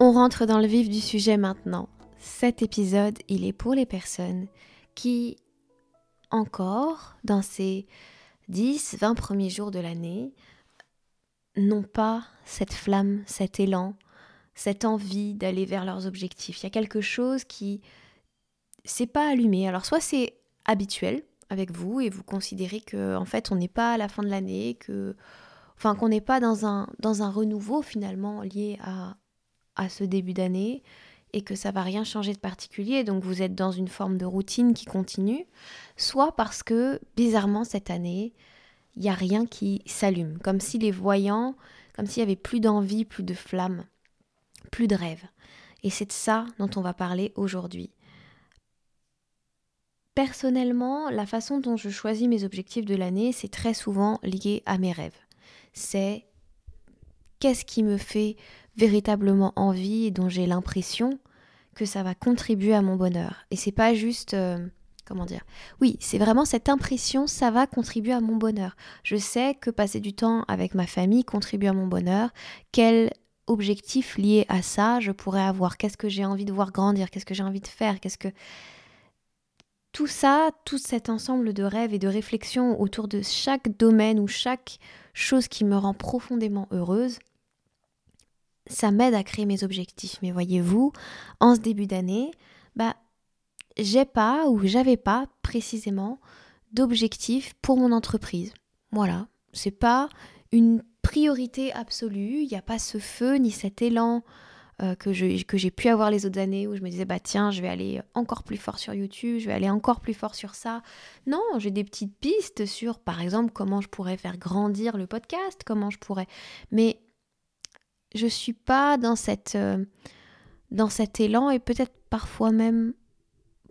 On rentre dans le vif du sujet maintenant. Cet épisode, il est pour les personnes qui, encore, dans ces 10, 20 premiers jours de l'année, n'ont pas cette flamme, cet élan, cette envie d'aller vers leurs objectifs. Il y a quelque chose qui s'est pas allumé. Alors soit c'est habituel avec vous et vous considérez que en fait on n'est pas à la fin de l'année, que enfin qu'on n'est pas dans un dans un renouveau finalement lié à à ce début d'année et que ça va rien changer de particulier, donc vous êtes dans une forme de routine qui continue, soit parce que bizarrement cette année, il n'y a rien qui s'allume, comme si les voyants, comme s'il y avait plus d'envie, plus de flamme, plus de rêve. Et c'est de ça dont on va parler aujourd'hui. Personnellement, la façon dont je choisis mes objectifs de l'année, c'est très souvent lié à mes rêves. C'est qu'est-ce qui me fait véritablement envie et dont j'ai l'impression que ça va contribuer à mon bonheur. Et c'est pas juste euh, comment dire Oui, c'est vraiment cette impression ça va contribuer à mon bonheur. Je sais que passer du temps avec ma famille contribue à mon bonheur. Quel objectif lié à ça je pourrais avoir? Qu'est-ce que j'ai envie de voir grandir? Qu'est-ce que j'ai envie de faire? Qu'est-ce que tout ça, tout cet ensemble de rêves et de réflexions autour de chaque domaine ou chaque chose qui me rend profondément heureuse, ça m'aide à créer mes objectifs. Mais voyez-vous, en ce début d'année, bah, j'ai pas ou j'avais pas précisément d'objectifs pour mon entreprise. Voilà, c'est pas une priorité absolue, il n'y a pas ce feu ni cet élan euh, que, que j'ai pu avoir les autres années où je me disais bah tiens je vais aller encore plus fort sur YouTube, je vais aller encore plus fort sur ça. Non, j'ai des petites pistes sur par exemple comment je pourrais faire grandir le podcast, comment je pourrais. Mais je suis pas dans cette euh, dans cet élan et peut-être parfois même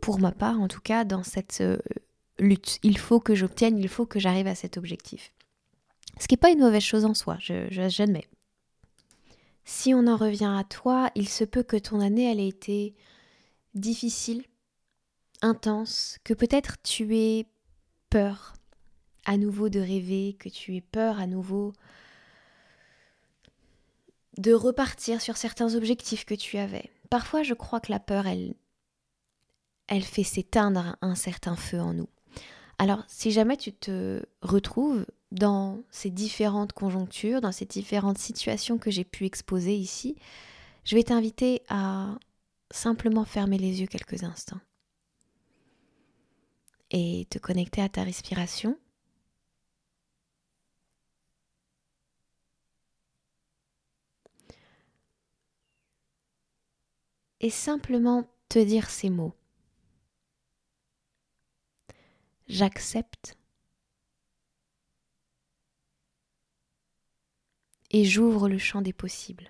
pour ma part en tout cas dans cette euh, lutte. Il faut que j'obtienne, il faut que j'arrive à cet objectif. Ce qui n'est pas une mauvaise chose en soi, je, j'admets. Si on en revient à toi, il se peut que ton année elle ait été difficile, intense, que peut-être tu aies peur à nouveau de rêver, que tu aies peur à nouveau de repartir sur certains objectifs que tu avais. Parfois, je crois que la peur, elle, elle fait s'éteindre un certain feu en nous. Alors, si jamais tu te retrouves dans ces différentes conjonctures, dans ces différentes situations que j'ai pu exposer ici, je vais t'inviter à simplement fermer les yeux quelques instants et te connecter à ta respiration et simplement te dire ces mots. J'accepte et j'ouvre le champ des possibles.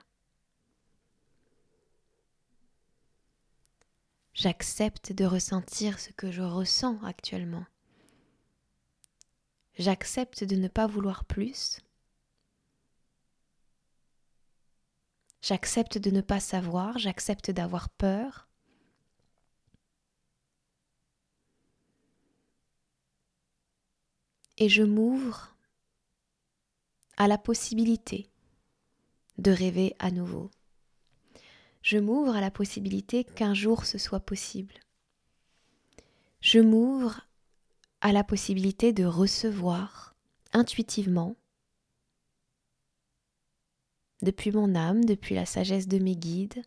J'accepte de ressentir ce que je ressens actuellement. J'accepte de ne pas vouloir plus J'accepte de ne pas savoir, j'accepte d'avoir peur. Et je m'ouvre à la possibilité de rêver à nouveau. Je m'ouvre à la possibilité qu'un jour ce soit possible. Je m'ouvre à la possibilité de recevoir intuitivement depuis mon âme, depuis la sagesse de mes guides,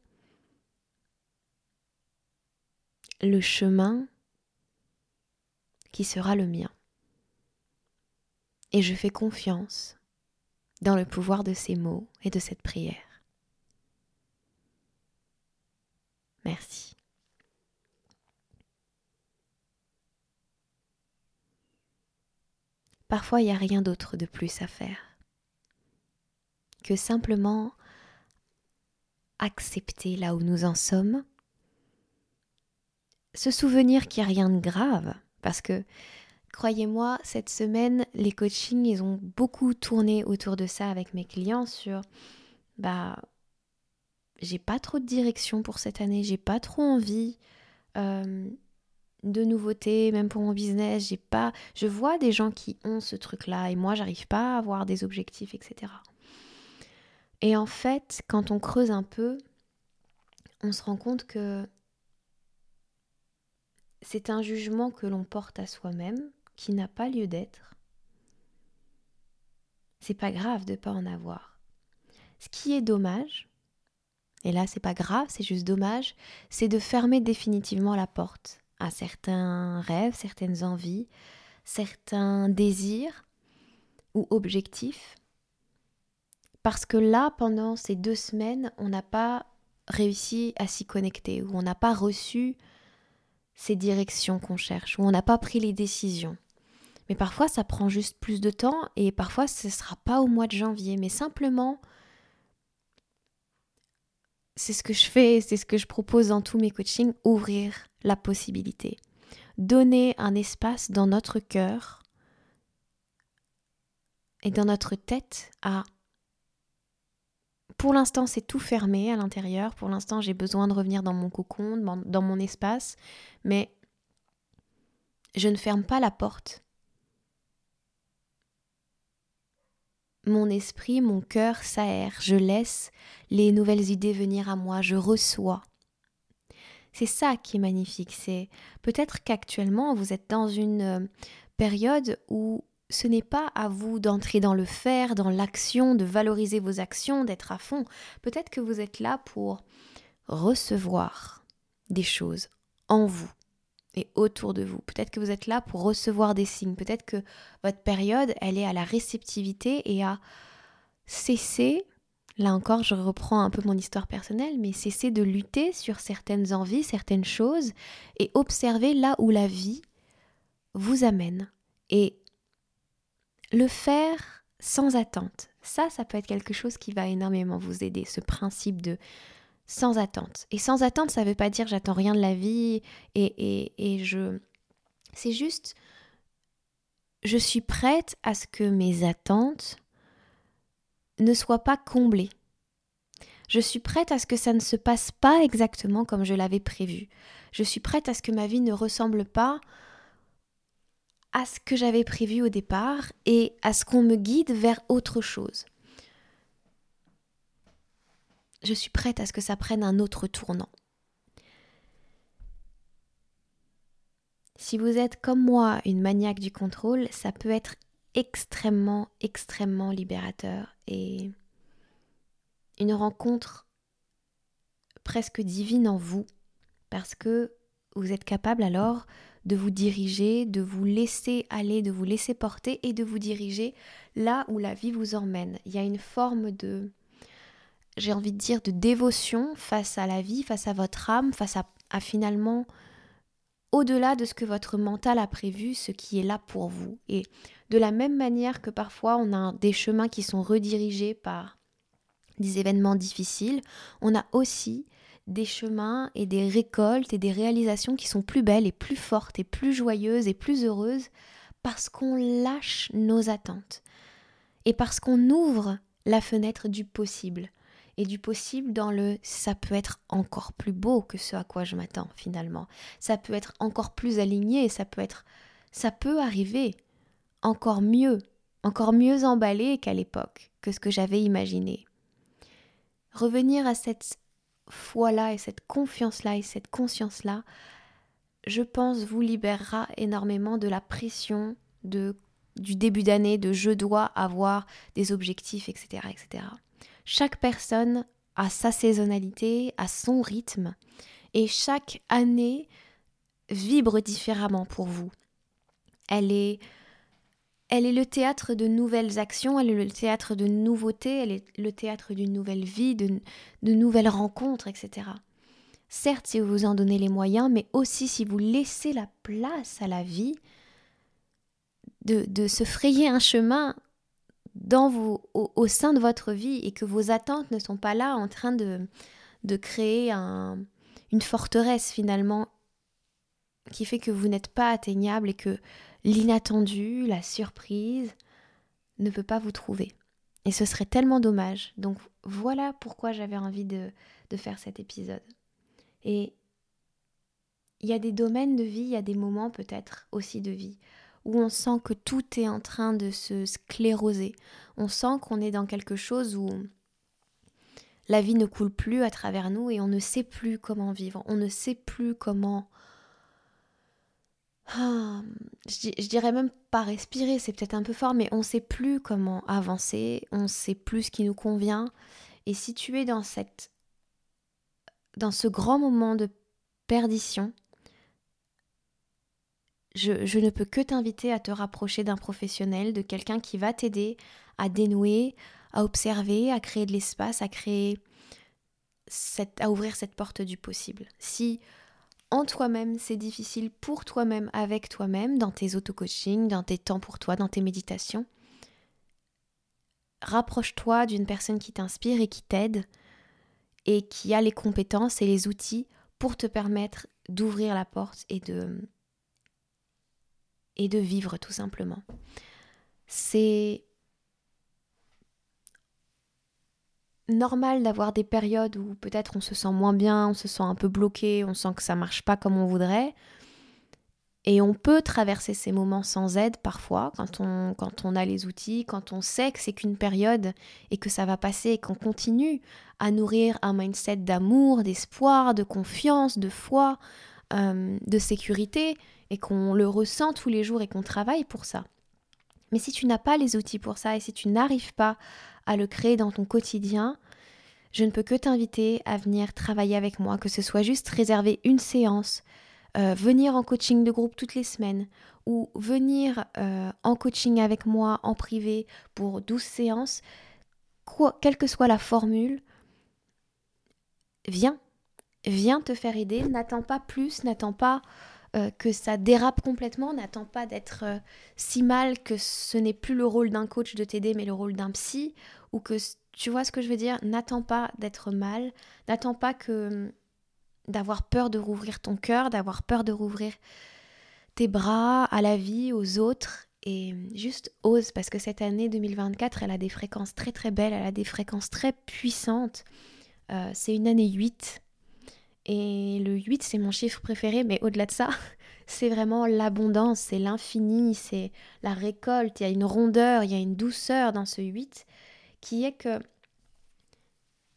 le chemin qui sera le mien. Et je fais confiance dans le pouvoir de ces mots et de cette prière. Merci. Parfois, il n'y a rien d'autre de plus à faire simplement accepter là où nous en sommes, se souvenir qu'il n'y a rien de grave, parce que croyez-moi, cette semaine, les coachings, ils ont beaucoup tourné autour de ça avec mes clients sur bah j'ai pas trop de direction pour cette année, j'ai pas trop envie euh, de nouveautés, même pour mon business, j'ai pas. Je vois des gens qui ont ce truc-là et moi j'arrive pas à avoir des objectifs, etc. Et en fait, quand on creuse un peu, on se rend compte que c'est un jugement que l'on porte à soi-même qui n'a pas lieu d'être. C'est pas grave de pas en avoir. Ce qui est dommage, et là c'est pas grave, c'est juste dommage, c'est de fermer définitivement la porte à certains rêves, certaines envies, certains désirs ou objectifs. Parce que là, pendant ces deux semaines, on n'a pas réussi à s'y connecter, ou on n'a pas reçu ces directions qu'on cherche, ou on n'a pas pris les décisions. Mais parfois, ça prend juste plus de temps, et parfois, ce ne sera pas au mois de janvier, mais simplement, c'est ce que je fais, c'est ce que je propose dans tous mes coachings, ouvrir la possibilité. Donner un espace dans notre cœur et dans notre tête à... Pour l'instant, c'est tout fermé à l'intérieur. Pour l'instant, j'ai besoin de revenir dans mon cocon, dans mon espace. Mais je ne ferme pas la porte mon esprit, mon cœur s'aère, je laisse les nouvelles idées venir à moi, je reçois. C'est ça qui est magnifique, c'est peut-être qu'actuellement vous êtes dans une euh, période où ce n'est pas à vous d'entrer dans le faire, dans l'action, de valoriser vos actions, d'être à fond. Peut-être que vous êtes là pour recevoir des choses en vous, et autour de vous. Peut-être que vous êtes là pour recevoir des signes. Peut-être que votre période, elle est à la réceptivité et à cesser, là encore je reprends un peu mon histoire personnelle, mais cesser de lutter sur certaines envies, certaines choses et observer là où la vie vous amène. Et le faire sans attente. Ça, ça peut être quelque chose qui va énormément vous aider, ce principe de sans attente. Et sans attente, ça ne veut pas dire j'attends rien de la vie et, et, je... C'est juste, je suis prête à ce que mes attentes ne soient pas comblées. Je suis prête à ce que ça ne se passe pas exactement comme je l'avais prévu. Je suis prête à ce que ma vie ne ressemble pas à ce que j'avais prévu au départ et à ce qu'on me guide vers autre chose. je suis prête à ce que ça prenne un autre tournant. Si vous êtes comme moi une maniaque du contrôle, ça peut être extrêmement, extrêmement libérateur et une rencontre presque divine en vous parce que vous êtes capable alors de vous diriger, de vous laisser aller, de vous laisser porter et de vous diriger là où la vie vous emmène. Il y a une forme de j'ai envie de dire, de dévotion face à la vie, face à votre âme, face à, finalement, au-delà de ce que votre mental a prévu, ce qui est là pour vous. Et de la même manière que parfois on a des chemins qui sont redirigés par des événements difficiles, on a aussi des chemins et des récoltes et des réalisations qui sont plus belles et plus fortes et plus joyeuses et plus heureuses parce qu'on lâche nos attentes et parce qu'on ouvre la fenêtre du possible et du possible dans le ça peut être encore plus beau que ce à quoi je m'attends finalement. Ça peut être encore plus aligné, ça peut être ça peut arriver encore mieux, encore mieux emballé qu'à l'époque, que ce que j'avais imaginé. Revenir à cette foi-là et cette confiance-là et cette conscience-là, je pense vous libérera énormément de la pression de du début d'année de je dois avoir des objectifs, etc., etc. Chaque personne a sa saisonnalité, a son rythme, et chaque année vibre différemment pour vous. Elle est, elle est le théâtre de nouvelles actions, elle est le théâtre de nouveautés, elle est le théâtre d'une nouvelle vie, de, nouvelles rencontres, etc. Certes, si vous vous en donnez les moyens, mais aussi si vous laissez la place à la vie de, se frayer un chemin au, sein de votre vie et que vos attentes ne sont pas là en train de, de créer un, une forteresse finalement qui fait que vous n'êtes pas atteignable et que l'inattendu, la surprise ne peut pas vous trouver. Et ce serait tellement dommage. Donc voilà pourquoi j'avais envie de, faire cet épisode. Et il y a des domaines de vie, il y a des moments peut-être aussi de vie où on sent que tout est en train de se scléroser. On sent qu'on est dans quelque chose où la vie ne coule plus à travers nous et on ne sait plus comment vivre, on ne sait plus comment... Ah, je, dirais même pas respirer, c'est peut-être un peu fort, mais on ne sait plus comment avancer, on ne sait plus ce qui nous convient. Et si tu es dans cette dans ce grand moment de perdition, je, ne peux que t'inviter à te rapprocher d'un professionnel, de quelqu'un qui va t'aider à dénouer, à observer, à créer de l'espace, à créer cette, à ouvrir cette porte du possible. Si en toi-même c'est difficile pour toi-même, avec toi-même, dans tes auto-coaching, dans tes temps pour toi, dans tes méditations, rapproche-toi d'une personne qui t'inspire et qui t'aide et qui a les compétences et les outils pour te permettre d'ouvrir la porte et de et de vivre tout simplement. C'est normal d'avoir des périodes où peut-être on se sent moins bien, on se sent un peu bloqué, on sent que ça marche pas comme on voudrait. Et on peut traverser ces moments sans aide parfois, quand on, quand on a les outils, quand on sait que c'est qu'une période et que ça va passer et qu'on continue à nourrir un mindset d'amour, d'espoir, de confiance, de foi, euh, de sécurité, et qu'on le ressent tous les jours et qu'on travaille pour ça. Mais si tu n'as pas les outils pour ça et si tu n'arrives pas à le créer dans ton quotidien, je ne peux que t'inviter à venir travailler avec moi, que ce soit juste réserver une séance, euh, venir en coaching de groupe toutes les semaines ou venir euh, en coaching avec moi en privé pour 12 séances, quelle que soit la formule, viens, viens te faire aider, n'attends pas plus, n'attends pas euh, que ça dérape complètement, n'attends pas d'être euh, si mal que ce n'est plus le rôle d'un coach de t'aider mais le rôle d'un psy ou que tu vois ce que je veux dire, n'attends pas d'être mal, n'attends pas que hum, d'avoir peur de rouvrir ton cœur, d'avoir peur de rouvrir tes bras à la vie, aux autres. Et hum, juste ose parce que cette année 2024, elle a des fréquences très très belles, elle a des fréquences très puissantes. Euh, c'est une année 8 et le 8, c'est mon chiffre préféré, mais au-delà de ça, c'est vraiment l'abondance, c'est l'infini, c'est la récolte. Il y a une rondeur, il y a une douceur dans ce 8 qui est que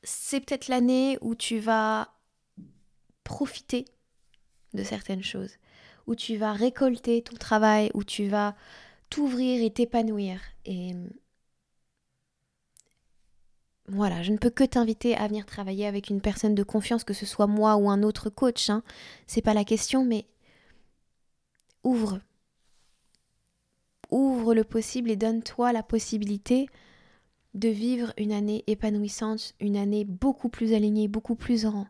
c'est peut-être l'année où tu vas profiter de certaines choses, où tu vas récolter ton travail, où tu vas t'ouvrir et t'épanouir. Et voilà, je ne peux que t'inviter à venir travailler avec une personne de confiance, que ce soit moi ou un autre coach. Hein. C'est pas la question, mais ouvre. Ouvre le possible et donne-toi la possibilité de vivre une année épanouissante, une année beaucoup plus alignée, beaucoup plus en.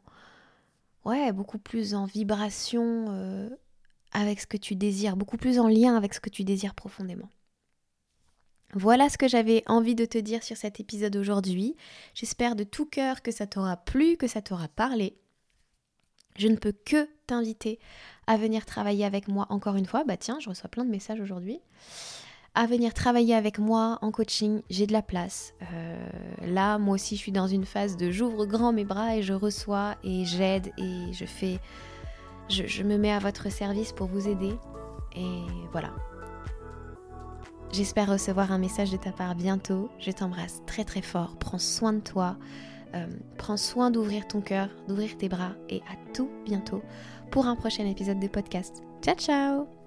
Ouais, beaucoup plus en vibration euh, avec ce que tu désires, beaucoup plus en lien avec ce que tu désires profondément. Voilà ce que j'avais envie de te dire sur cet épisode aujourd'hui. J'espère de tout cœur que ça t'aura plu, que ça t'aura parlé. Je ne peux que t'inviter à venir travailler avec moi encore une fois. Bah tiens, je reçois plein de messages aujourd'hui. À venir travailler avec moi en coaching, j'ai de la place. Euh, là, moi aussi, je suis dans une phase de j'ouvre grand mes bras et je reçois et j'aide et je fais. je me mets à votre service pour vous aider. Et voilà, J'espère recevoir un message de ta part bientôt. Je t'embrasse très très fort. Prends soin de toi. Euh, prends soin d'ouvrir ton cœur, d'ouvrir tes bras et à tout bientôt pour un prochain épisode de podcast. Ciao ciao